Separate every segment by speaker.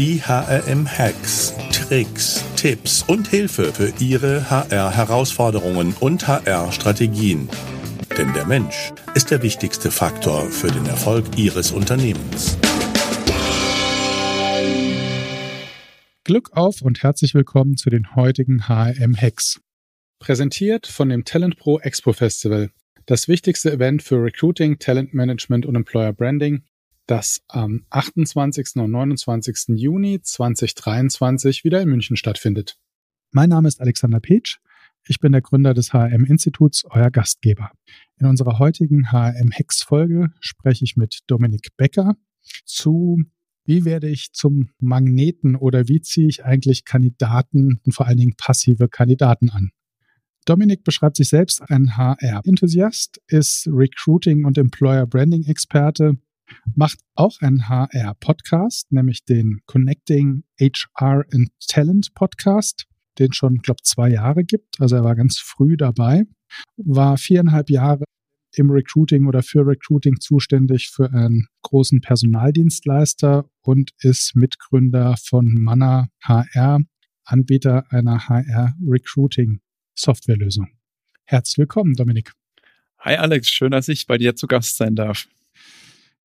Speaker 1: die HRM-Hacks, Tricks, Tipps und Hilfe für Ihre HR-Herausforderungen und HR-Strategien. Denn der Mensch ist der wichtigste Faktor für den Erfolg Ihres Unternehmens.
Speaker 2: Glück auf und herzlich willkommen zu den heutigen HRM-Hacks. Präsentiert von dem Talent Pro Expo Festival, das wichtigste Event für Recruiting, Talent Management und Employer Branding das am 28. und 29. Juni 2023 wieder in München stattfindet. Mein Name ist Alexander Petsch. Ich bin der Gründer des HRM-Instituts, euer Gastgeber. In unserer heutigen HRM-Hex-Folge spreche ich mit Dominik Becker zu, wie werde ich zum Magneten oder wie ziehe ich eigentlich Kandidaten und vor allen Dingen passive Kandidaten an. Dominik beschreibt sich selbst ein HR-Enthusiast, ist Recruiting- und Employer-Branding-Experte macht auch einen HR-Podcast, nämlich den Connecting HR and Talent Podcast, den schon, glaube zwei Jahre gibt. Also er war ganz früh dabei, war viereinhalb Jahre im Recruiting oder für Recruiting zuständig für einen großen Personaldienstleister und ist Mitgründer von Manna HR, Anbieter einer HR-Recruiting-Softwarelösung. Herzlich willkommen, Dominik.
Speaker 3: Hi Alex, schön, dass ich bei dir zu Gast sein darf.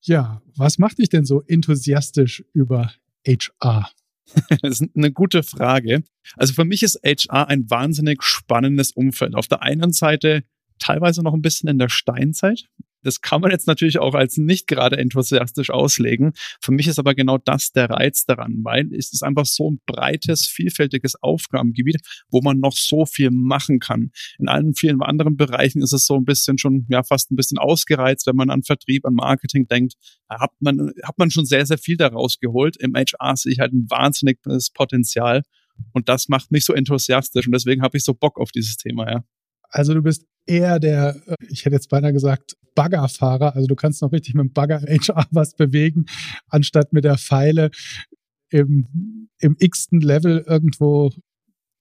Speaker 2: Ja, was macht dich denn so enthusiastisch über HR?
Speaker 3: Das ist eine gute Frage. Also für mich ist HR ein wahnsinnig spannendes Umfeld. Auf der einen Seite teilweise noch ein bisschen in der Steinzeit. Das kann man jetzt natürlich auch als nicht gerade enthusiastisch auslegen. Für mich ist aber genau das der Reiz daran, weil es ist einfach so ein breites, vielfältiges Aufgabengebiet, wo man noch so viel machen kann. In allen vielen anderen Bereichen ist es so ein bisschen schon, ja, fast ein bisschen ausgereizt, wenn man an Vertrieb, an Marketing denkt. Da hat man, hat man schon sehr, sehr viel daraus geholt. Im HR sehe ich halt ein wahnsinniges Potenzial. Und das macht mich so enthusiastisch und deswegen habe ich so Bock auf dieses Thema, ja.
Speaker 2: Also du bist eher der, äh, ich hätte jetzt beinahe gesagt, Baggerfahrer. Also du kannst noch richtig mit dem Bagger HR was bewegen, anstatt mit der Pfeile im, im x-ten Level irgendwo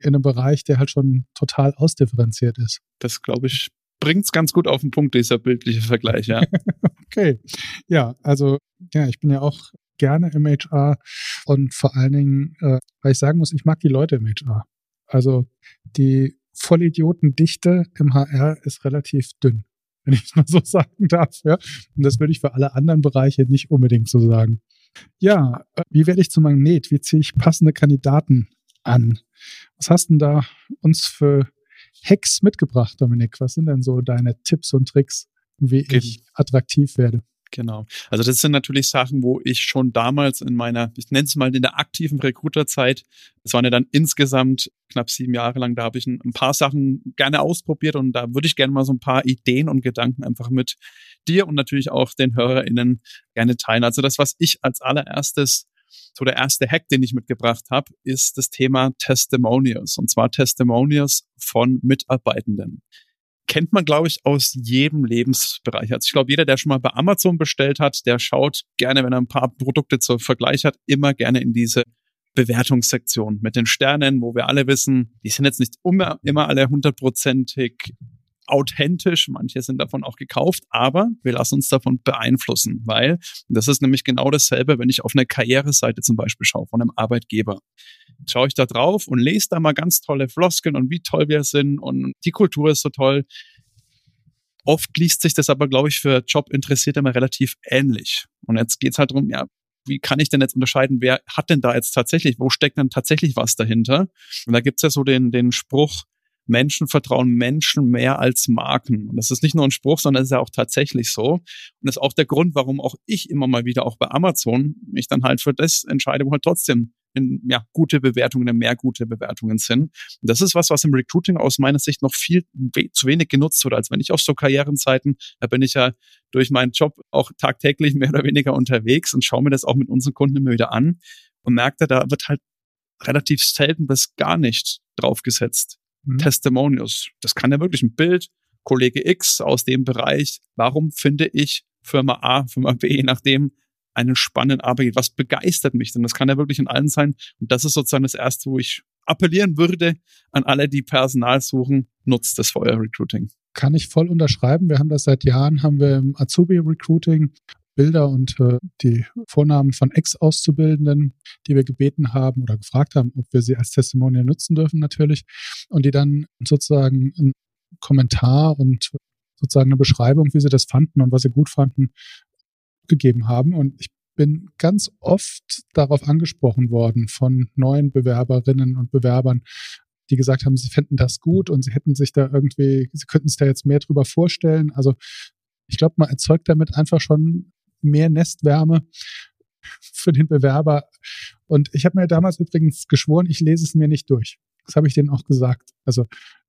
Speaker 2: in einem Bereich, der halt schon total ausdifferenziert ist.
Speaker 3: Das glaube ich bringt es ganz gut auf den Punkt, dieser bildliche Vergleich, ja.
Speaker 2: okay. Ja, also ja, ich bin ja auch gerne im HR und vor allen Dingen, äh, weil ich sagen muss, ich mag die Leute im HR. Also die Vollidiotendichte im HR ist relativ dünn, wenn ich es mal so sagen darf. Ja? Und das würde ich für alle anderen Bereiche nicht unbedingt so sagen. Ja, äh, wie werde ich zum Magnet? Wie ziehe ich passende Kandidaten an? Was hast denn da uns für Hacks mitgebracht, Dominik? Was sind denn so deine Tipps und Tricks, wie ich attraktiv werde?
Speaker 3: Genau. Also das sind natürlich Sachen, wo ich schon damals in meiner, ich nenne es mal in der aktiven Recruiterzeit, es waren ja dann insgesamt knapp sieben Jahre lang, da habe ich ein, ein, paar Sachen gerne ausprobiert und da würde ich gerne mal so ein paar Ideen und Gedanken einfach mit dir und natürlich auch den HörerInnen gerne teilen. Also das, was ich als allererstes so der erste Hack, den ich mitgebracht habe, ist das Thema Testimonials. Und zwar Testimonials von Mitarbeitenden kennt man, glaube ich, aus jedem Lebensbereich. Also ich glaube, jeder, der schon mal bei Amazon bestellt hat, der schaut gerne, wenn er ein paar Produkte zur Vergleich hat, immer gerne in diese Bewertungssektion mit den Sternen, wo wir alle wissen, die sind jetzt nicht immer, immer alle hundertprozentig authentisch, manche sind davon auch gekauft, aber wir lassen uns davon beeinflussen, weil das ist nämlich genau dasselbe, wenn ich auf eine Karriereseite zum Beispiel schaue von einem Arbeitgeber. Schaue ich da drauf und lese da mal ganz tolle Floskeln und wie toll wir sind und die Kultur ist so toll. Oft liest sich das aber, glaube ich, für Jobinteressierte immer relativ ähnlich. Und jetzt geht's halt darum, ja, wie kann ich denn jetzt unterscheiden, wer hat denn da jetzt tatsächlich, wo steckt denn tatsächlich was dahinter? Und da gibt's ja so den, den Spruch, Menschen vertrauen Menschen mehr als Marken. Und das ist nicht nur ein Spruch, sondern es ist ja auch tatsächlich so. Und das ist auch der Grund, warum auch ich immer mal wieder auch bei Amazon mich dann halt für das entscheide, wo halt trotzdem in, ja, gute Bewertungen, mehr gute Bewertungen sind. Und das ist was, was im Recruiting aus meiner Sicht noch viel we zu wenig genutzt wird, als wenn ich auf so Karrierenzeiten, da bin ich ja durch meinen Job auch tagtäglich mehr oder weniger unterwegs und schaue mir das auch mit unseren Kunden immer wieder an und merke, da wird halt relativ selten bis gar nicht draufgesetzt mhm. Testimonials. Das kann ja wirklich ein Bild, Kollege X aus dem Bereich. Warum finde ich Firma A, Firma B, je nachdem, einen spannenden Arbeitgeber? Was begeistert mich denn? Das kann ja wirklich in allen sein. Und das ist sozusagen das Erste, wo ich appellieren würde an alle, die Personal suchen, nutzt das Feuer Recruiting.
Speaker 2: Kann ich voll unterschreiben. Wir haben das seit Jahren, haben wir im Azubi Recruiting Bilder und äh, die Vornamen von Ex-Auszubildenden, die wir gebeten haben oder gefragt haben, ob wir sie als Testimonial nutzen dürfen natürlich. Und die dann sozusagen einen Kommentar und sozusagen eine Beschreibung, wie sie das fanden und was sie gut fanden, gegeben haben. Und ich bin ganz oft darauf angesprochen worden von neuen Bewerberinnen und Bewerbern, die gesagt haben, sie fänden das gut und sie hätten sich da irgendwie, sie könnten sich da jetzt mehr drüber vorstellen. Also ich glaube, man erzeugt damit einfach schon mehr Nestwärme für den Bewerber. Und ich habe mir damals übrigens geschworen, ich lese es mir nicht durch. Das habe ich denen auch gesagt. Also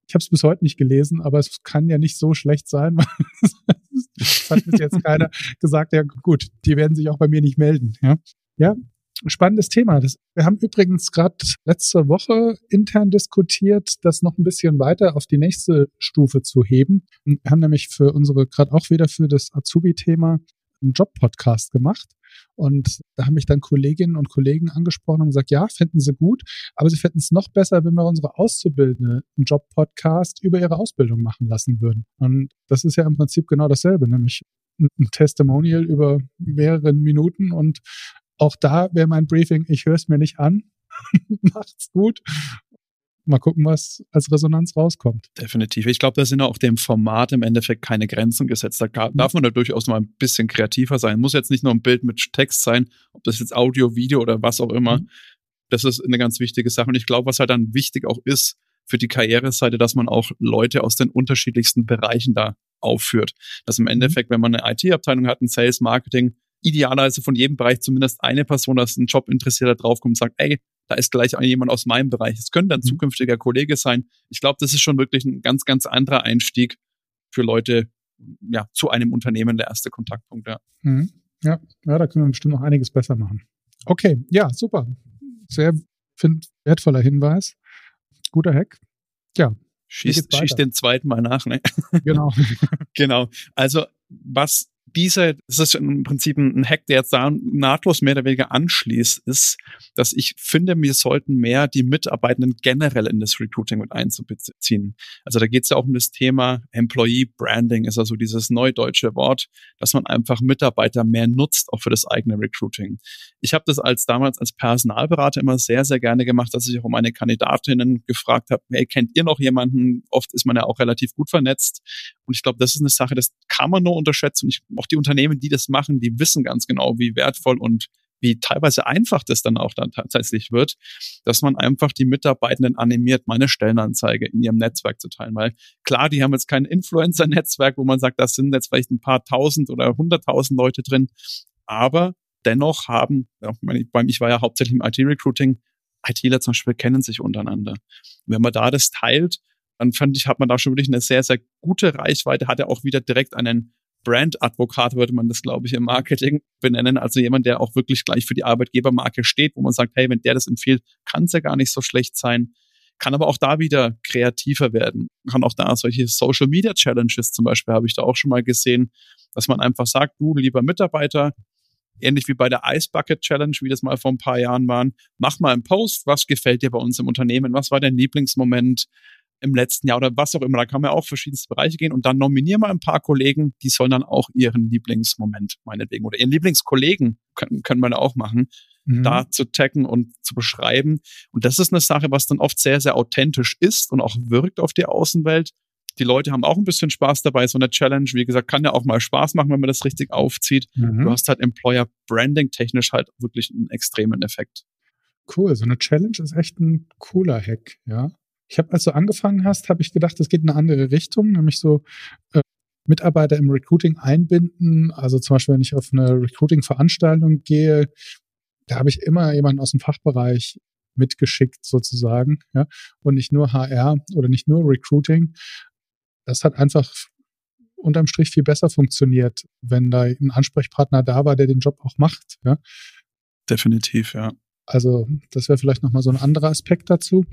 Speaker 2: ich habe es bis heute nicht gelesen, aber es kann ja nicht so schlecht sein. Es hat bis jetzt keiner gesagt, ja gut, die werden sich auch bei mir nicht melden. Ja, ja spannendes Thema. Das, wir haben übrigens gerade letzte Woche intern diskutiert, das noch ein bisschen weiter auf die nächste Stufe zu heben. Wir haben nämlich für unsere, gerade auch wieder für das Azubi-Thema, einen Job-Podcast gemacht. Und da haben mich dann Kolleginnen und Kollegen angesprochen und gesagt, ja, finden sie gut, aber sie fänden es noch besser, wenn wir unsere Auszubildende einen Job-Podcast über ihre Ausbildung machen lassen würden. Und das ist ja im Prinzip genau dasselbe, nämlich ein Testimonial über mehrere Minuten und auch da wäre mein Briefing, ich höre es mir nicht an. Macht's gut mal gucken, was als Resonanz rauskommt.
Speaker 3: Definitiv. Ich glaube, da sind auch dem Format im Endeffekt keine Grenzen gesetzt. Da darf man da durchaus mal ein bisschen kreativer sein. Muss jetzt nicht nur ein Bild mit Text sein, ob das jetzt Audio, Video oder was auch immer. Mhm. Das ist eine ganz wichtige Sache. Und ich glaube, was halt dann wichtig auch ist für die Karriereseite, dass man auch Leute aus den unterschiedlichsten Bereichen da aufführt. Dass im mhm. Endeffekt, wenn man eine IT-Abteilung hat, ein Sales, Marketing, idealerweise von jedem Bereich zumindest eine Person, dass ein Job interessierter draufkommt und sagt, ey, da ist gleich jemand aus meinem Bereich. Es könnte ein mhm. zukünftiger Kollege sein. Ich glaube, das ist schon wirklich ein ganz, ganz anderer Einstieg für Leute, ja, zu einem Unternehmen, der erste Kontaktpunkt, ja.
Speaker 2: Mhm. Ja, ja, da können wir bestimmt noch einiges besser machen. Okay, ja, super. Sehr find, wertvoller Hinweis. Guter Hack. Ja.
Speaker 3: Schießt, schießt den zweiten Mal nach, ne?
Speaker 2: Genau.
Speaker 3: genau. Also, was diese, das ist im Prinzip ein Hack, der jetzt da nahtlos mehr oder weniger anschließt, ist, dass ich finde, wir sollten mehr die Mitarbeitenden generell in das Recruiting mit einzubeziehen. Also da geht es ja auch um das Thema Employee Branding, ist also dieses neudeutsche Wort, dass man einfach Mitarbeiter mehr nutzt, auch für das eigene Recruiting. Ich habe das als damals als Personalberater immer sehr, sehr gerne gemacht, dass ich auch meine Kandidatinnen gefragt habe, hey, kennt ihr noch jemanden? Oft ist man ja auch relativ gut vernetzt. Und ich glaube, das ist eine Sache, das kann man nur unterschätzen. Und ich auch die Unternehmen, die das machen, die wissen ganz genau, wie wertvoll und wie teilweise einfach das dann auch dann tatsächlich wird, dass man einfach die Mitarbeitenden animiert, meine Stellenanzeige in ihrem Netzwerk zu teilen. Weil klar, die haben jetzt kein Influencer-Netzwerk, wo man sagt, das sind jetzt vielleicht ein paar tausend oder hunderttausend Leute drin, aber dennoch haben, ja, ich war ja hauptsächlich im IT-Recruiting, ITler zum Beispiel kennen sich untereinander. wenn man da das teilt, dann fand ich, hat man da schon wirklich eine sehr, sehr gute Reichweite, hat er auch wieder direkt einen Brand-Advokat würde man das, glaube ich, im Marketing benennen. Also jemand, der auch wirklich gleich für die Arbeitgebermarke steht, wo man sagt, hey, wenn der das empfiehlt, kann es ja gar nicht so schlecht sein. Kann aber auch da wieder kreativer werden. Kann auch da solche Social Media Challenges zum Beispiel habe ich da auch schon mal gesehen, dass man einfach sagt, du lieber Mitarbeiter, ähnlich wie bei der Ice Bucket Challenge, wie das mal vor ein paar Jahren waren, mach mal einen Post, was gefällt dir bei uns im Unternehmen, was war dein Lieblingsmoment, im letzten Jahr oder was auch immer. Da kann man auch verschiedenste Bereiche gehen und dann nominieren wir ein paar Kollegen, die sollen dann auch ihren Lieblingsmoment meinetwegen oder ihren Lieblingskollegen können, können wir da auch machen, mhm. da zu taggen und zu beschreiben. Und das ist eine Sache, was dann oft sehr, sehr authentisch ist und auch wirkt auf die Außenwelt. Die Leute haben auch ein bisschen Spaß dabei. So eine Challenge, wie gesagt, kann ja auch mal Spaß machen, wenn man das richtig aufzieht. Mhm. Du hast halt Employer Branding technisch halt wirklich einen extremen Effekt.
Speaker 2: Cool, so eine Challenge ist echt ein cooler Hack, ja. Ich habe, als du angefangen hast, habe ich gedacht, es geht in eine andere Richtung, nämlich so äh, Mitarbeiter im Recruiting einbinden. Also zum Beispiel, wenn ich auf eine Recruiting-Veranstaltung gehe, da habe ich immer jemanden aus dem Fachbereich mitgeschickt sozusagen, ja, und nicht nur HR oder nicht nur Recruiting. Das hat einfach unterm Strich viel besser funktioniert, wenn da ein Ansprechpartner da war, der den Job auch macht, ja.
Speaker 3: Definitiv, ja.
Speaker 2: Also das wäre vielleicht nochmal so ein anderer Aspekt dazu.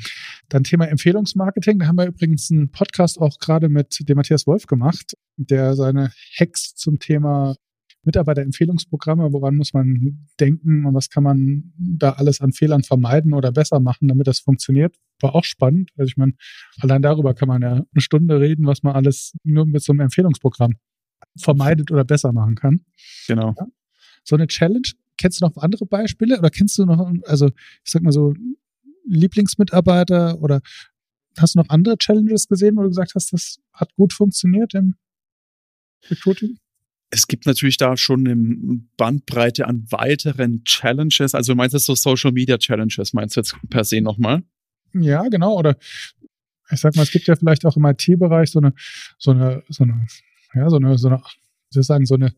Speaker 2: Dann Thema Empfehlungsmarketing. Da haben wir übrigens einen Podcast auch gerade mit dem Matthias Wolf gemacht, der seine Hacks zum Thema Mitarbeiterempfehlungsprogramme, woran muss man denken und was kann man da alles an Fehlern vermeiden oder besser machen, damit das funktioniert, war auch spannend. Also ich meine, allein darüber kann man ja eine Stunde reden, was man alles nur mit so einem Empfehlungsprogramm vermeidet oder besser machen kann.
Speaker 3: Genau. Ja?
Speaker 2: so eine Challenge. Kennst du noch andere Beispiele oder kennst du noch, also ich sag mal so, Lieblingsmitarbeiter oder hast du noch andere Challenges gesehen, wo du gesagt hast, das hat gut funktioniert im Recruiting?
Speaker 3: Es gibt natürlich da schon eine Bandbreite an weiteren Challenges. Also meinst du so Social Media Challenges, meinst du jetzt per se nochmal?
Speaker 2: Ja, genau. Oder ich sag mal, es gibt ja vielleicht auch im IT-Bereich so eine, so eine, so eine, ja, so eine, so eine, wie soll ich sagen, so eine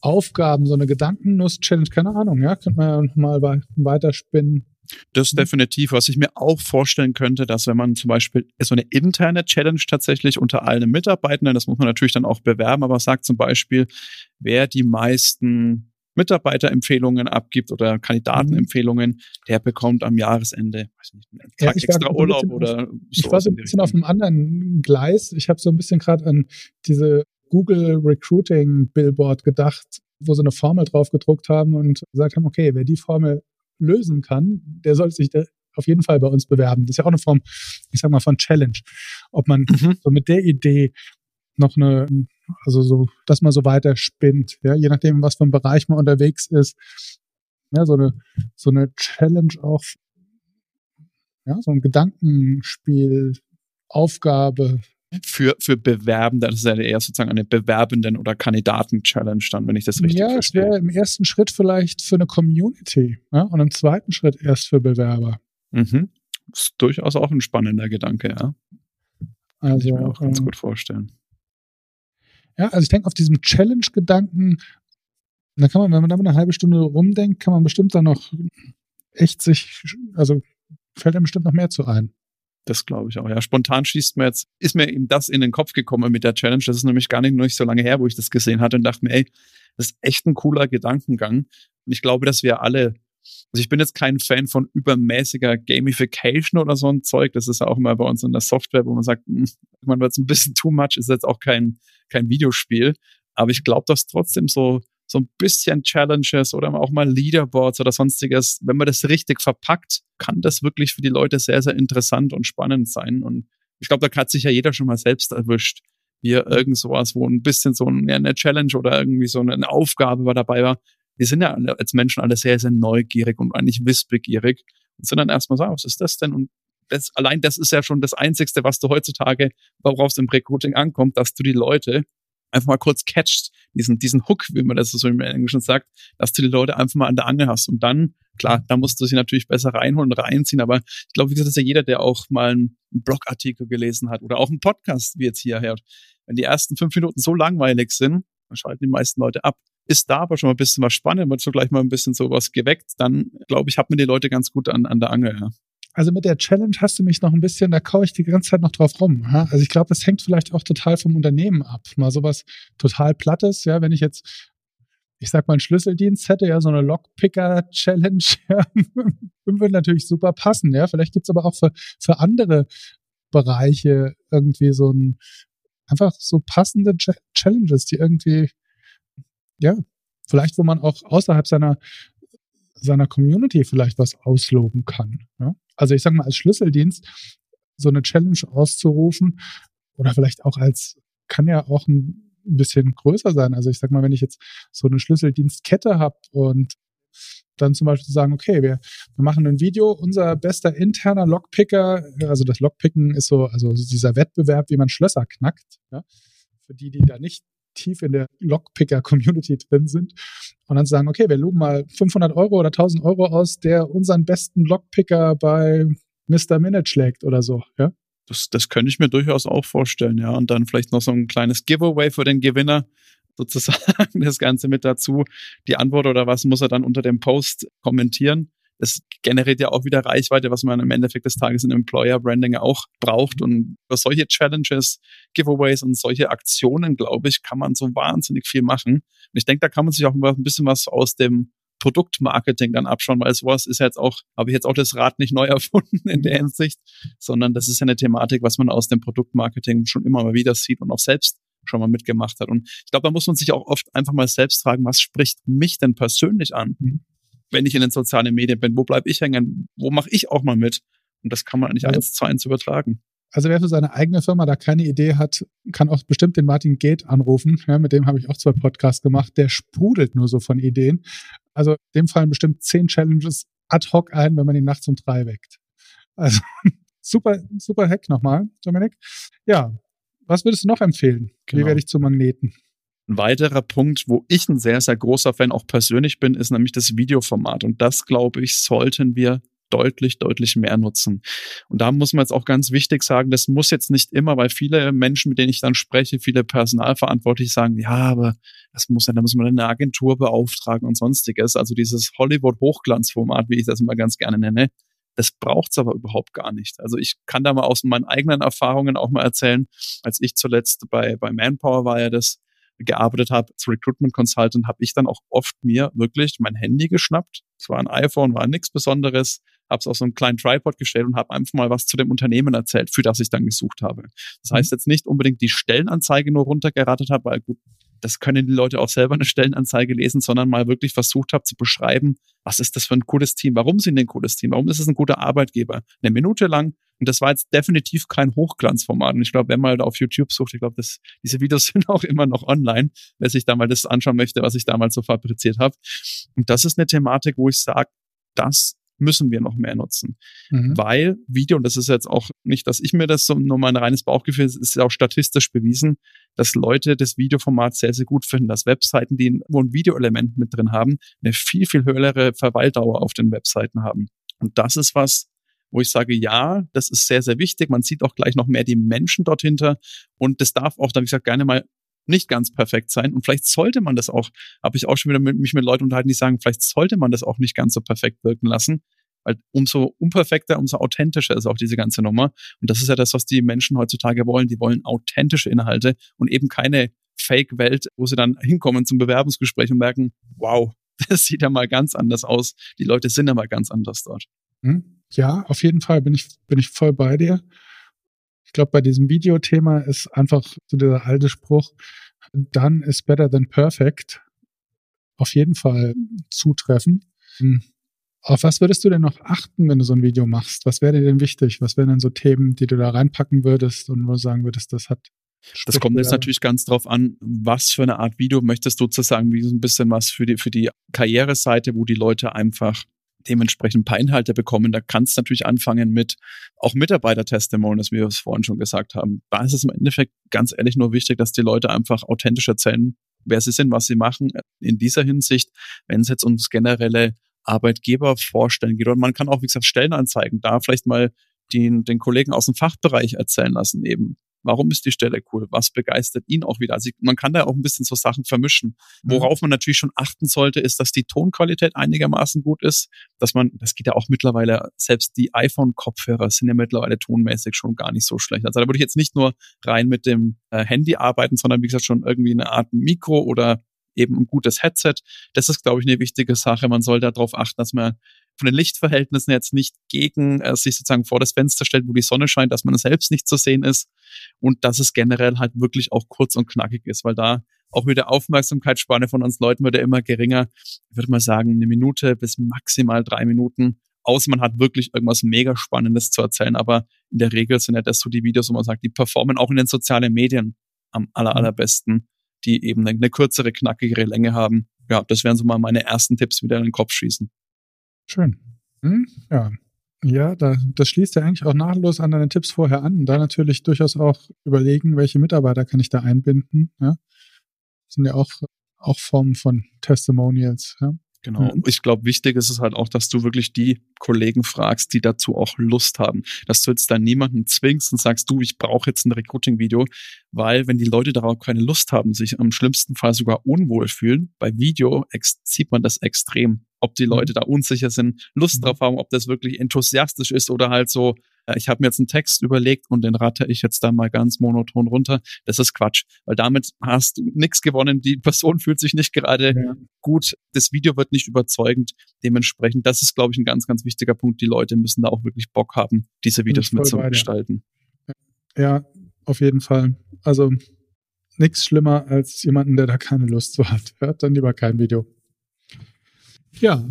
Speaker 2: Aufgaben, so eine Gedankennuss-Challenge, keine Ahnung, ja, könnte man ja mal weiterspinnen.
Speaker 3: Das mhm. definitiv, was ich mir auch vorstellen könnte, dass wenn man zum Beispiel so eine interne Challenge tatsächlich unter allen Mitarbeitenden, das muss man natürlich dann auch bewerben, aber sagt zum Beispiel, wer die meisten Mitarbeiterempfehlungen abgibt oder Kandidatenempfehlungen, mhm. der bekommt am Jahresende weiß nicht, einen Tag ja, extra Urlaub
Speaker 2: bisschen,
Speaker 3: oder
Speaker 2: so. Ich war so ein bisschen auf einem anderen Gleis. Ich habe so ein bisschen gerade an diese Google Recruiting Billboard gedacht, wo sie eine Formel drauf gedruckt haben und gesagt haben, okay, wer die Formel lösen kann, der sollte sich auf jeden Fall bei uns bewerben. Das ist ja auch eine Form, ich sag mal, von Challenge. Ob man mhm. so mit der Idee noch eine, also so, dass man so weiter spinnt, ja, je nachdem, was für ein Bereich man unterwegs ist, ja, so eine, so eine Challenge auch, ja, so ein Gedankenspiel, Aufgabe,
Speaker 3: für, für Bewerbende, das ist ja eher sozusagen eine Bewerbenden- oder Kandidaten-Challenge dann, wenn ich das richtig ja, verstehe.
Speaker 2: Ja, es wäre im ersten Schritt vielleicht für eine Community ja? und im zweiten Schritt erst für Bewerber.
Speaker 3: Mhm. Das ist durchaus auch ein spannender Gedanke, ja. Also, Kann ich mir auch ganz ähm, gut vorstellen.
Speaker 2: Ja, also ich denke auf diesem Challenge-Gedanken, da kann man, wenn man da mal eine halbe Stunde rumdenkt, kann man bestimmt dann noch echt sich, also fällt einem bestimmt noch mehr zu ein.
Speaker 3: Das glaube ich auch. Ja, spontan schießt mir jetzt, ist mir eben das in den Kopf gekommen mit der Challenge. Das ist nämlich gar nicht, nicht so lange her, wo ich das gesehen hatte und dachte mir, ey, das ist echt ein cooler Gedankengang. Und ich glaube, dass wir alle, also ich bin jetzt kein Fan von übermäßiger Gamification oder so ein Zeug. Das ist ja auch immer bei uns in der Software, wo man sagt, hm, man wird es ein bisschen too much, ist jetzt auch kein, kein Videospiel. Aber ich glaube, dass trotzdem so so ein bisschen Challenges oder auch mal Leaderboards oder sonstiges, wenn man das richtig verpackt, kann das wirklich für die Leute sehr, sehr interessant und spannend sein. Und ich glaube, da hat sich ja jeder schon mal selbst erwischt, wie er irgend sowas, wo ein bisschen so eine Challenge oder irgendwie so eine Aufgabe war dabei war. Wir sind ja als Menschen alle sehr, sehr neugierig und eigentlich wissbegierig und sind dann erstmal so, ah, was ist das denn? Und das, allein das ist ja schon das Einzigste, was du heutzutage, worauf es im Recruiting ankommt, dass du die Leute einfach mal kurz catcht, diesen, diesen Hook, wie man das so im Englischen sagt, dass du die Leute einfach mal an der Angel hast. Und dann, klar, da musst du sie natürlich besser reinholen reinziehen. Aber ich glaube, wie gesagt, das ist ja jeder, der auch mal einen Blogartikel gelesen hat oder auch einen Podcast, wie jetzt hier hört. Wenn die ersten fünf Minuten so langweilig sind, dann schalten die meisten Leute ab. Ist da aber schon mal ein bisschen was spannend, wird so gleich mal ein bisschen sowas geweckt, dann glaube ich, hat man die Leute ganz gut an, an der Angel. Ja.
Speaker 2: Also mit der Challenge hast du mich noch ein bisschen, da kaue ich die ganze Zeit noch drauf rum. Ja? Also ich glaube, das hängt vielleicht auch total vom Unternehmen ab. Mal sowas total Plattes, ja, wenn ich jetzt, ich sag mal, einen Schlüsseldienst hätte, ja, so eine Lockpicker-Challenge, ja, würde natürlich super passen, ja. Vielleicht gibt's aber auch für, für andere Bereiche irgendwie so ein, einfach so passende Challenges, die irgendwie, ja, vielleicht, wo man auch außerhalb seiner seiner Community vielleicht was ausloben kann. Ja? Also ich sage mal, als Schlüsseldienst so eine Challenge auszurufen oder vielleicht auch als, kann ja auch ein bisschen größer sein. Also ich sag mal, wenn ich jetzt so eine Schlüsseldienstkette habe und dann zum Beispiel sagen, okay, wir, wir machen ein Video, unser bester interner Lockpicker, also das Lockpicken ist so, also dieser Wettbewerb, wie man Schlösser knackt, ja, für die, die da nicht tief in der Lockpicker-Community drin sind und dann sagen, okay, wir loben mal 500 Euro oder 1000 Euro aus, der unseren besten Lockpicker bei Mr. Minute schlägt oder so, ja?
Speaker 3: Das, das könnte ich mir durchaus auch vorstellen, ja. Und dann vielleicht noch so ein kleines Giveaway für den Gewinner, sozusagen das Ganze mit dazu. Die Antwort oder was muss er dann unter dem Post kommentieren es generiert ja auch wieder Reichweite, was man im Endeffekt des Tages in Employer Branding auch braucht. Und für solche Challenges, Giveaways und solche Aktionen, glaube ich, kann man so wahnsinnig viel machen. Und ich denke, da kann man sich auch ein bisschen was aus dem Produktmarketing dann abschauen, weil sowas ist jetzt auch, habe ich jetzt auch das Rad nicht neu erfunden in der Hinsicht, sondern das ist ja eine Thematik, was man aus dem Produktmarketing schon immer mal wieder sieht und auch selbst schon mal mitgemacht hat. Und ich glaube, da muss man sich auch oft einfach mal selbst fragen, was spricht mich denn persönlich an? Mhm wenn ich in den sozialen Medien bin, wo bleibe ich hängen, wo mache ich auch mal mit? Und das kann man eigentlich ja. eins zu eins übertragen.
Speaker 2: Also wer für seine eigene Firma da keine Idee hat, kann auch bestimmt den Martin Gate anrufen. Ja, mit dem habe ich auch zwei Podcasts gemacht. Der sprudelt nur so von Ideen. Also dem fallen bestimmt zehn Challenges ad hoc ein, wenn man ihn nachts um drei weckt. Also super, super Hack nochmal, Dominik. Ja, was würdest du noch empfehlen? Genau. Wie werde ich zu Magneten?
Speaker 3: Ein weiterer Punkt, wo ich ein sehr, sehr großer Fan auch persönlich bin, ist nämlich das Videoformat. Und das, glaube ich, sollten wir deutlich, deutlich mehr nutzen. Und da muss man jetzt auch ganz wichtig sagen, das muss jetzt nicht immer, weil viele Menschen, mit denen ich dann spreche, viele Personalverantwortliche sagen, ja, aber das muss ja, da muss man eine Agentur beauftragen und sonstiges. Also dieses Hollywood-Hochglanzformat, wie ich das immer ganz gerne nenne, das braucht's aber überhaupt gar nicht. Also ich kann da mal aus meinen eigenen Erfahrungen auch mal erzählen, als ich zuletzt bei, bei Manpower war ja das, gearbeitet habe, als Recruitment Consultant, habe ich dann auch oft mir wirklich mein Handy geschnappt. Es war ein iPhone, war nichts Besonderes, habe es auf so einen kleinen Tripod gestellt und habe einfach mal was zu dem Unternehmen erzählt, für das ich dann gesucht habe. Das mhm. heißt jetzt nicht unbedingt die Stellenanzeige nur runtergeratet habe, weil gut, das können die Leute auch selber eine Stellenanzeige lesen, sondern mal wirklich versucht habe zu beschreiben, was ist das für ein cooles Team, warum sind die ein cooles Team, warum ist es ein guter Arbeitgeber. Eine Minute lang und das war jetzt definitiv kein Hochglanzformat. Und ich glaube, wenn man da auf YouTube sucht, ich glaube, diese Videos sind auch immer noch online, wer sich da mal das anschauen möchte, was ich damals so fabriziert habe. Und das ist eine Thematik, wo ich sage, das müssen wir noch mehr nutzen. Mhm. Weil Video, und das ist jetzt auch nicht, dass ich mir das so nur mein reines Bauchgefühl, es ist auch statistisch bewiesen, dass Leute das Videoformat sehr, sehr gut finden, dass Webseiten, die wo ein Videoelement mit drin haben, eine viel, viel höhere Verweildauer auf den Webseiten haben. Und das ist was, wo ich sage, ja, das ist sehr, sehr wichtig. Man sieht auch gleich noch mehr die Menschen dort hinter. Und das darf auch, da wie gesagt, gerne mal nicht ganz perfekt sein. Und vielleicht sollte man das auch, habe ich auch schon wieder mit, mich mit Leuten unterhalten, die sagen, vielleicht sollte man das auch nicht ganz so perfekt wirken lassen. Weil umso unperfekter, umso authentischer ist auch diese ganze Nummer. Und das ist ja das, was die Menschen heutzutage wollen. Die wollen authentische Inhalte und eben keine Fake-Welt, wo sie dann hinkommen zum Bewerbungsgespräch und merken, wow, das sieht ja mal ganz anders aus. Die Leute sind ja mal ganz anders dort.
Speaker 2: Hm? Ja, auf jeden Fall bin ich, bin ich voll bei dir. Ich glaube, bei diesem Videothema ist einfach so dieser alte Spruch, done is better than perfect. Auf jeden Fall zutreffen. Hm. Auf was würdest du denn noch achten, wenn du so ein Video machst? Was wäre dir denn wichtig? Was wären denn so Themen, die du da reinpacken würdest und wo du sagen würdest, das hat
Speaker 3: das kommt jetzt natürlich ganz drauf an, was für eine Art Video möchtest du sozusagen, wie so ein bisschen was für die, für die Karriereseite, wo die Leute einfach dementsprechend ein paar Inhalte bekommen. Da kannst du natürlich anfangen mit auch Mitarbeiter-Testimonials, wie wir es vorhin schon gesagt haben. Da ist es im Endeffekt ganz ehrlich nur wichtig, dass die Leute einfach authentisch erzählen, wer sie sind, was sie machen. In dieser Hinsicht, wenn es jetzt ums generelle Arbeitgeber vorstellen geht, und man kann auch, wie gesagt, Stellenanzeigen da vielleicht mal den, den Kollegen aus dem Fachbereich erzählen lassen eben. Warum ist die Stelle cool? Was begeistert ihn auch wieder? Also man kann da auch ein bisschen so Sachen vermischen. Mhm. Worauf man natürlich schon achten sollte, ist, dass die Tonqualität einigermaßen gut ist, dass man, das geht ja auch mittlerweile, selbst die iPhone-Kopfhörer sind ja mittlerweile tonmäßig schon gar nicht so schlecht. Also da würde ich jetzt nicht nur rein mit dem äh, Handy arbeiten, sondern wie gesagt schon irgendwie eine Art Mikro oder eben ein gutes Headset. Das ist, glaube ich, eine wichtige Sache. Man soll darauf achten, dass man von den Lichtverhältnissen jetzt nicht gegen äh, sich sozusagen vor das Fenster stellt, wo die Sonne scheint, dass man selbst nicht zu sehen ist und dass es generell halt wirklich auch kurz und knackig ist, weil da auch wieder Aufmerksamkeitsspanne von uns Leuten wird ja immer geringer. Ich würde mal sagen, eine Minute bis maximal drei Minuten. Außer man hat wirklich irgendwas mega Spannendes zu erzählen, aber in der Regel sind ja das so die Videos, wo man sagt, die performen auch in den sozialen Medien am aller, mhm. allerbesten, die eben eine, eine kürzere, knackigere Länge haben. Ja, das wären so mal meine ersten Tipps, wieder in den Kopf schießen.
Speaker 2: Schön. Hm? Ja. Ja, da, das schließt ja eigentlich auch nahtlos an deine Tipps vorher an. Da natürlich durchaus auch überlegen, welche Mitarbeiter kann ich da einbinden. Ja? Das sind ja auch, auch Formen von Testimonials. Ja?
Speaker 3: Genau. Und ich glaube, wichtig ist es halt auch, dass du wirklich die Kollegen fragst, die dazu auch Lust haben. Dass du jetzt dann niemanden zwingst und sagst, du, ich brauche jetzt ein Recruiting-Video, weil wenn die Leute darauf keine Lust haben, sich im schlimmsten Fall sogar unwohl fühlen, bei Video sieht man das extrem ob die Leute mhm. da unsicher sind, Lust mhm. drauf haben, ob das wirklich enthusiastisch ist oder halt so, äh, ich habe mir jetzt einen Text überlegt und den rate ich jetzt da mal ganz monoton runter. Das ist Quatsch, weil damit hast du nichts gewonnen. Die Person fühlt sich nicht gerade ja. gut. Das Video wird nicht überzeugend. Dementsprechend, das ist, glaube ich, ein ganz, ganz wichtiger Punkt. Die Leute müssen da auch wirklich Bock haben, diese Videos mitzugestalten.
Speaker 2: Ja, auf jeden Fall. Also nichts schlimmer als jemanden, der da keine Lust zu hat. Hört dann lieber kein Video. Ja.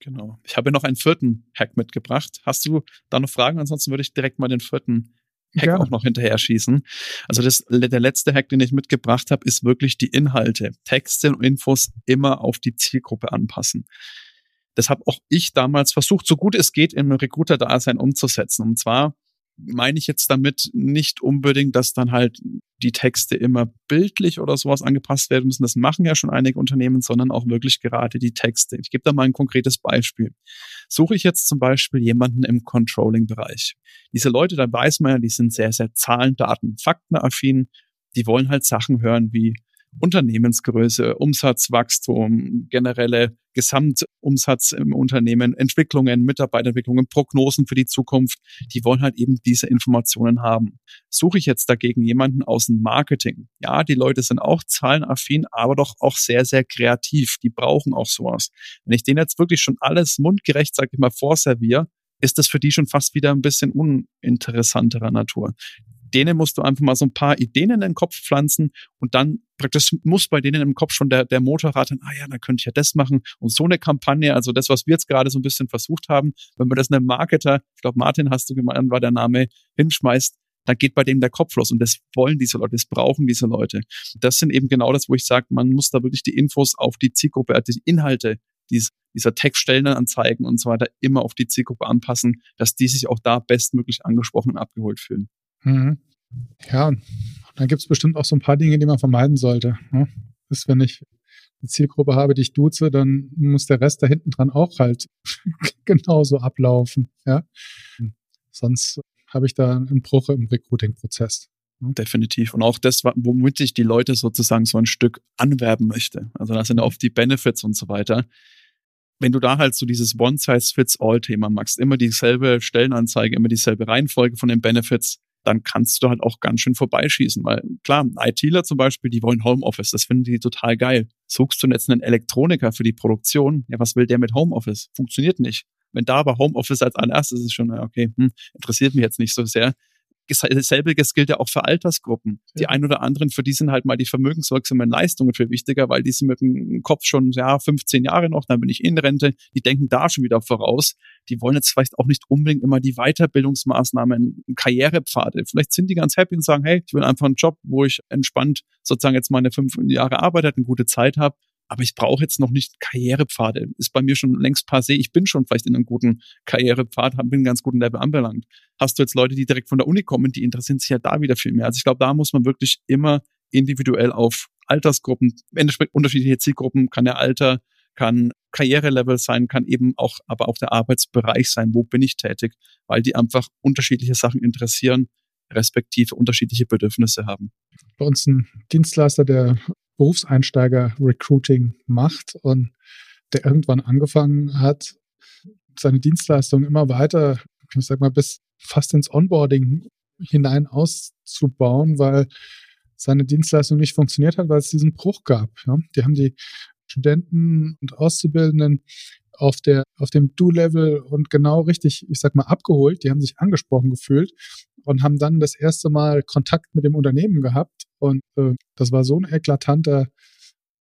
Speaker 3: Genau. Ich habe noch einen vierten Hack mitgebracht. Hast du da noch Fragen? Ansonsten würde ich direkt mal den vierten Hack ja. auch noch hinterher schießen. Also das, der letzte Hack, den ich mitgebracht habe, ist wirklich die Inhalte, Texte und Infos immer auf die Zielgruppe anpassen. Das habe auch ich damals versucht, so gut es geht, im Recruiter-Dasein umzusetzen. Und zwar meine ich jetzt damit nicht unbedingt, dass dann halt die Texte immer bildlich oder sowas angepasst werden müssen. Das machen ja schon einige Unternehmen, sondern auch wirklich gerade die Texte. Ich gebe da mal ein konkretes Beispiel. Suche ich jetzt zum Beispiel jemanden im Controlling-Bereich. Diese Leute, da weiß man ja, die sind sehr, sehr Zahlen, Daten, Faktenaffin. Die wollen halt Sachen hören wie Unternehmensgröße, Umsatzwachstum, generelle Gesamtumsatz im Unternehmen, Entwicklungen, Mitarbeiterentwicklungen, Prognosen für die Zukunft, die wollen halt eben diese Informationen haben. Suche ich jetzt dagegen jemanden aus dem Marketing? Ja, die Leute sind auch zahlenaffin, aber doch auch sehr, sehr kreativ. Die brauchen auch sowas. Wenn ich denen jetzt wirklich schon alles mundgerecht, sag ich mal, vorserviere, ist das für die schon fast wieder ein bisschen uninteressanterer Natur denen musst du einfach mal so ein paar Ideen in den Kopf pflanzen und dann praktisch muss bei denen im Kopf schon der, der Motorrad dann, ah ja, dann könnte ich ja das machen und so eine Kampagne, also das, was wir jetzt gerade so ein bisschen versucht haben, wenn man das einem Marketer, ich glaube Martin hast du gemeint, war der Name, hinschmeißt, dann geht bei dem der Kopf los und das wollen diese Leute, das brauchen diese Leute. Das sind eben genau das, wo ich sage, man muss da wirklich die Infos auf die Zielgruppe, also die Inhalte dies, dieser Textstellenanzeigen und so weiter immer auf die Zielgruppe anpassen, dass die sich auch da bestmöglich angesprochen und abgeholt fühlen.
Speaker 2: Mhm. Ja, dann gibt es bestimmt auch so ein paar Dinge, die man vermeiden sollte. Ne? Ist, wenn ich eine Zielgruppe habe, die ich duze, dann muss der Rest da hinten dran auch halt genauso ablaufen. Ja? Sonst habe ich da einen Bruch im Recruiting-Prozess.
Speaker 3: Ne? Definitiv. Und auch das, womit ich die Leute sozusagen so ein Stück anwerben möchte. Also das sind oft die Benefits und so weiter. Wenn du da halt so dieses One-Size-Fits-All-Thema machst, immer dieselbe Stellenanzeige, immer dieselbe Reihenfolge von den Benefits, dann kannst du halt auch ganz schön vorbeischießen. Weil klar, ITler zum Beispiel, die wollen Homeoffice, das finden die total geil. Suchst du jetzt einen Elektroniker für die Produktion, ja, was will der mit Homeoffice? Funktioniert nicht. Wenn da aber Homeoffice als allererstes ist, schon, okay, hm, interessiert mich jetzt nicht so sehr selbiges gilt ja auch für Altersgruppen. Ja. Die ein oder anderen, für die sind halt mal die vermögenswirksamen Leistungen viel wichtiger, weil die sind mit dem Kopf schon, ja, 15 Jahre noch, dann bin ich in Rente. Die denken da schon wieder voraus. Die wollen jetzt vielleicht auch nicht unbedingt immer die Weiterbildungsmaßnahmen, Karrierepfade. Vielleicht sind die ganz happy und sagen, hey, ich will einfach einen Job, wo ich entspannt sozusagen jetzt meine fünf Jahre arbeite, eine gute Zeit habe aber ich brauche jetzt noch nicht Karrierepfade. Ist bei mir schon längst passé. Ich bin schon vielleicht in einem guten Karrierepfad, bin einen ganz guten Level anbelangt. Hast du jetzt Leute, die direkt von der Uni kommen, die interessieren sich ja da wieder viel mehr. Also ich glaube, da muss man wirklich immer individuell auf Altersgruppen, unterschiedliche Zielgruppen, kann der Alter, kann Karrierelevel sein, kann eben auch, aber auch der Arbeitsbereich sein, wo bin ich tätig, weil die einfach unterschiedliche Sachen interessieren, respektive unterschiedliche Bedürfnisse haben.
Speaker 2: Bei uns ein Dienstleister, der Berufseinsteiger-Recruiting macht und der irgendwann angefangen hat, seine Dienstleistung immer weiter, ich sag mal, bis fast ins Onboarding hinein auszubauen, weil seine Dienstleistung nicht funktioniert hat, weil es diesen Bruch gab. Ja. Die haben die Studenten und Auszubildenden auf der auf dem Do-Level und genau richtig, ich sag mal, abgeholt. Die haben sich angesprochen gefühlt und haben dann das erste Mal Kontakt mit dem Unternehmen gehabt. Und äh, das war so ein eklatanter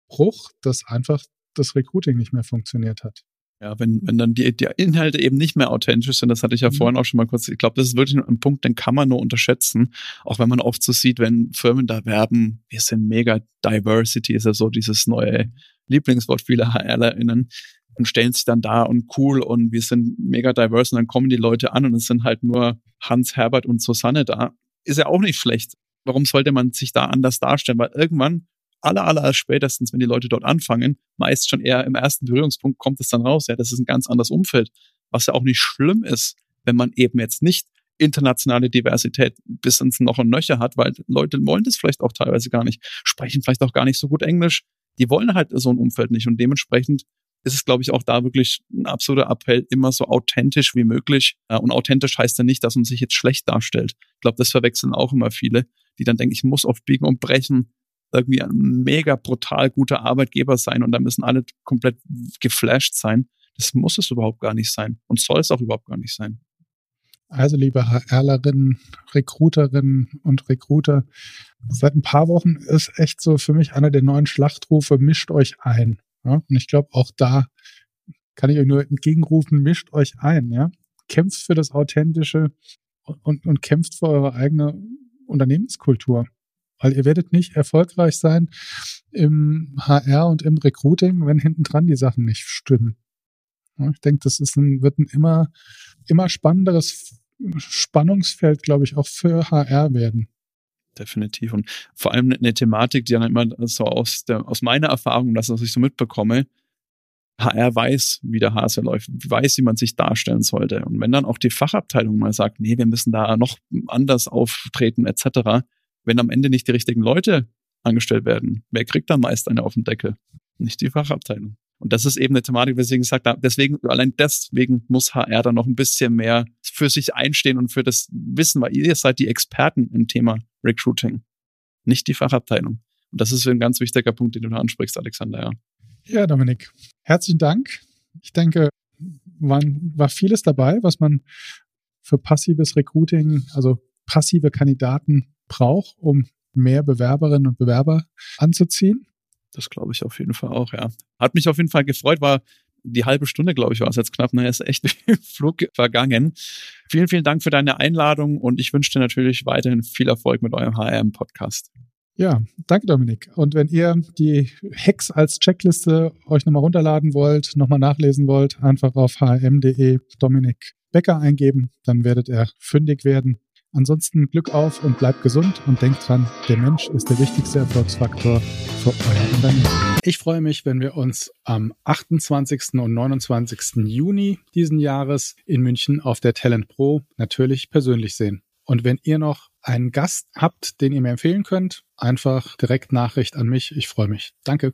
Speaker 2: Bruch, dass einfach das Recruiting nicht mehr funktioniert hat.
Speaker 3: Ja, wenn, wenn dann die, die Inhalte eben nicht mehr authentisch sind, das hatte ich ja mhm. vorhin auch schon mal kurz, ich glaube, das ist wirklich ein Punkt, den kann man nur unterschätzen. Auch wenn man oft so sieht, wenn Firmen da werben, wir sind mega Diversity, ist ja so dieses neue Lieblingswort vieler HRlerInnen und stellen sich dann da und cool und wir sind mega diverse und dann kommen die Leute an und es sind halt nur Hans, Herbert und Susanne da. Ist ja auch nicht schlecht. Warum sollte man sich da anders darstellen? Weil irgendwann, aller, aller spätestens, wenn die Leute dort anfangen, meist schon eher im ersten Berührungspunkt kommt es dann raus. Ja, das ist ein ganz anderes Umfeld. Was ja auch nicht schlimm ist, wenn man eben jetzt nicht internationale Diversität bis ins Noch und Nöcher hat, weil Leute wollen das vielleicht auch teilweise gar nicht, sprechen vielleicht auch gar nicht so gut Englisch. Die wollen halt so ein Umfeld nicht und dementsprechend ist es, glaube ich, auch da wirklich ein absoluter Appell, immer so authentisch wie möglich. Und authentisch heißt ja nicht, dass man sich jetzt schlecht darstellt. Ich glaube, das verwechseln auch immer viele, die dann denken, ich muss auf Biegen und Brechen irgendwie ein mega brutal guter Arbeitgeber sein und da müssen alle komplett geflasht sein. Das muss es überhaupt gar nicht sein und soll es auch überhaupt gar nicht sein.
Speaker 2: Also, liebe HRlerinnen, Recruiterinnen und Recruiter, seit ein paar Wochen ist echt so für mich einer der neuen Schlachtrufe, mischt euch ein. Ja? Und ich glaube, auch da kann ich euch nur entgegenrufen, mischt euch ein, ja. Kämpft für das Authentische und, und kämpft für eure eigene Unternehmenskultur. Weil ihr werdet nicht erfolgreich sein im HR und im Recruiting, wenn hinten dran die Sachen nicht stimmen. Ich denke, das ist ein, wird ein immer, immer spannenderes Spannungsfeld, glaube ich, auch für HR werden.
Speaker 3: Definitiv. Und vor allem eine Thematik, die dann immer so aus, der, aus meiner Erfahrung, das, was ich so mitbekomme, HR weiß, wie der Hase läuft, weiß, wie man sich darstellen sollte. Und wenn dann auch die Fachabteilung mal sagt, nee, wir müssen da noch anders auftreten, etc., wenn am Ende nicht die richtigen Leute angestellt werden, wer kriegt dann meist eine auf den Deckel? Nicht die Fachabteilung. Und das ist eben eine Thematik, weswegen ich sage, deswegen, allein deswegen muss HR da noch ein bisschen mehr für sich einstehen und für das Wissen, weil ihr seid die Experten im Thema Recruiting, nicht die Fachabteilung. Und das ist ein ganz wichtiger Punkt, den du da ansprichst, Alexander, ja.
Speaker 2: Ja, Dominik, herzlichen Dank. Ich denke, waren, war vieles dabei, was man für passives Recruiting, also passive Kandidaten braucht, um mehr Bewerberinnen und Bewerber anzuziehen.
Speaker 3: Das glaube ich auf jeden Fall auch, ja. Hat mich auf jeden Fall gefreut, war die halbe Stunde, glaube ich, war es jetzt knapp. Naja, ist echt im Flug vergangen. Vielen, vielen Dank für deine Einladung und ich wünsche dir natürlich weiterhin viel Erfolg mit eurem HRM-Podcast.
Speaker 2: Ja, danke Dominik. Und wenn ihr die Hacks als Checkliste euch nochmal runterladen wollt, nochmal nachlesen wollt, einfach auf hm.de Dominik Becker eingeben, dann werdet ihr fündig werden. Ansonsten Glück auf und bleibt gesund und denkt dran, der Mensch ist der wichtigste Erfolgsfaktor für euer Unternehmen. Ich freue mich, wenn wir uns am 28. und 29. Juni diesen Jahres in München auf der Talent Pro natürlich persönlich sehen. Und wenn ihr noch einen Gast habt, den ihr mir empfehlen könnt, einfach direkt Nachricht an mich. Ich freue mich. Danke.